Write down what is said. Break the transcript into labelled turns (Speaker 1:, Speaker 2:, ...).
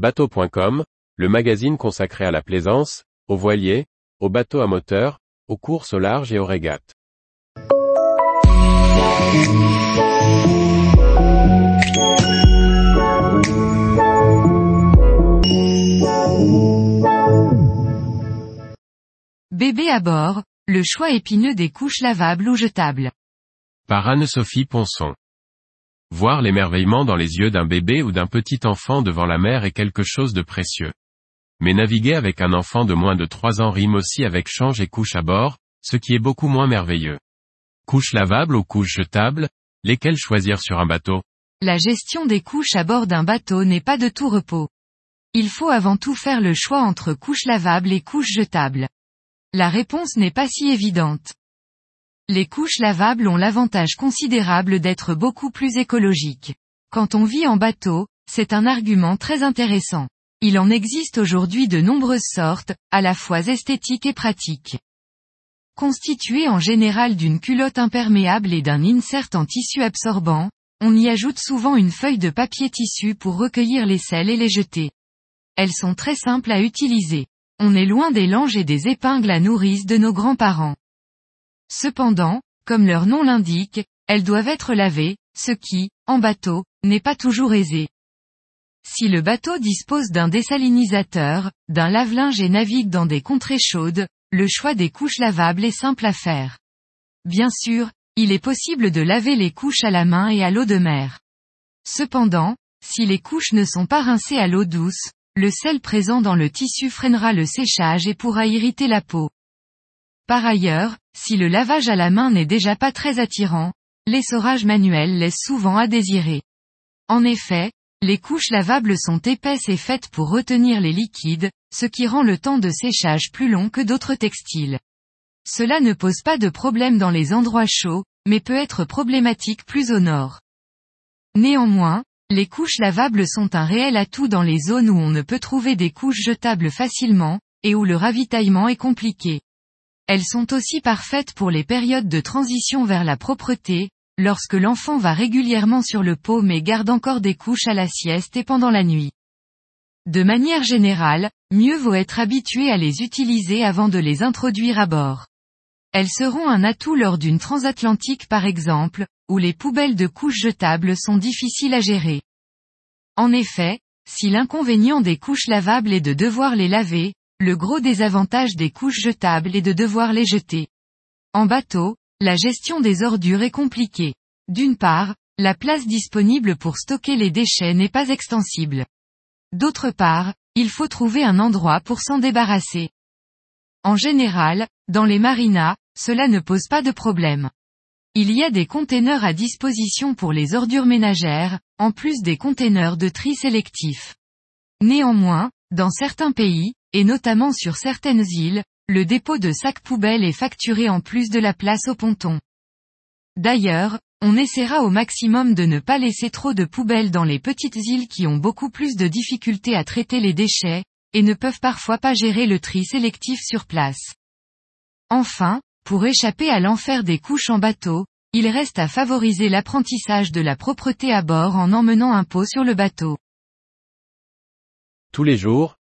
Speaker 1: Bateau.com, le magazine consacré à la plaisance, aux voiliers, aux bateaux à moteur, aux courses au large et aux régates.
Speaker 2: Bébé à bord, le choix épineux des couches lavables ou jetables.
Speaker 1: Par Anne-Sophie Ponson. Voir l'émerveillement dans les yeux d'un bébé ou d'un petit enfant devant la mer est quelque chose de précieux. Mais naviguer avec un enfant de moins de 3 ans rime aussi avec change et couche à bord, ce qui est beaucoup moins merveilleux. Couches lavables ou couches jetables, lesquelles choisir sur un bateau?
Speaker 2: La gestion des couches à bord d'un bateau n'est pas de tout repos. Il faut avant tout faire le choix entre couches lavables et couches jetables. La réponse n'est pas si évidente. Les couches lavables ont l'avantage considérable d'être beaucoup plus écologiques. Quand on vit en bateau, c'est un argument très intéressant. Il en existe aujourd'hui de nombreuses sortes, à la fois esthétiques et pratiques. Constitué en général d'une culotte imperméable et d'un insert en tissu absorbant, on y ajoute souvent une feuille de papier tissu pour recueillir les sels et les jeter. Elles sont très simples à utiliser. On est loin des langes et des épingles à nourrice de nos grands-parents. Cependant, comme leur nom l'indique, elles doivent être lavées, ce qui, en bateau, n'est pas toujours aisé. Si le bateau dispose d'un désalinisateur, d'un lave-linge et navigue dans des contrées chaudes, le choix des couches lavables est simple à faire. Bien sûr, il est possible de laver les couches à la main et à l'eau de mer. Cependant, si les couches ne sont pas rincées à l'eau douce, le sel présent dans le tissu freinera le séchage et pourra irriter la peau. Par ailleurs, si le lavage à la main n'est déjà pas très attirant, l'essorage manuel laisse souvent à désirer. En effet, les couches lavables sont épaisses et faites pour retenir les liquides, ce qui rend le temps de séchage plus long que d'autres textiles. Cela ne pose pas de problème dans les endroits chauds, mais peut être problématique plus au nord. Néanmoins, les couches lavables sont un réel atout dans les zones où on ne peut trouver des couches jetables facilement, et où le ravitaillement est compliqué. Elles sont aussi parfaites pour les périodes de transition vers la propreté, lorsque l'enfant va régulièrement sur le pot mais garde encore des couches à la sieste et pendant la nuit. De manière générale, mieux vaut être habitué à les utiliser avant de les introduire à bord. Elles seront un atout lors d'une transatlantique par exemple, où les poubelles de couches jetables sont difficiles à gérer. En effet, si l'inconvénient des couches lavables est de devoir les laver, le gros désavantage des couches jetables est de devoir les jeter. En bateau, la gestion des ordures est compliquée. D'une part, la place disponible pour stocker les déchets n'est pas extensible. D'autre part, il faut trouver un endroit pour s'en débarrasser. En général, dans les marinas, cela ne pose pas de problème. Il y a des containers à disposition pour les ordures ménagères, en plus des containers de tri sélectif. Néanmoins, dans certains pays, et notamment sur certaines îles, le dépôt de sacs poubelles est facturé en plus de la place au ponton. D'ailleurs, on essaiera au maximum de ne pas laisser trop de poubelles dans les petites îles qui ont beaucoup plus de difficultés à traiter les déchets, et ne peuvent parfois pas gérer le tri sélectif sur place. Enfin, pour échapper à l'enfer des couches en bateau, il reste à favoriser l'apprentissage de la propreté à bord en emmenant un pot sur le bateau.
Speaker 1: Tous les jours,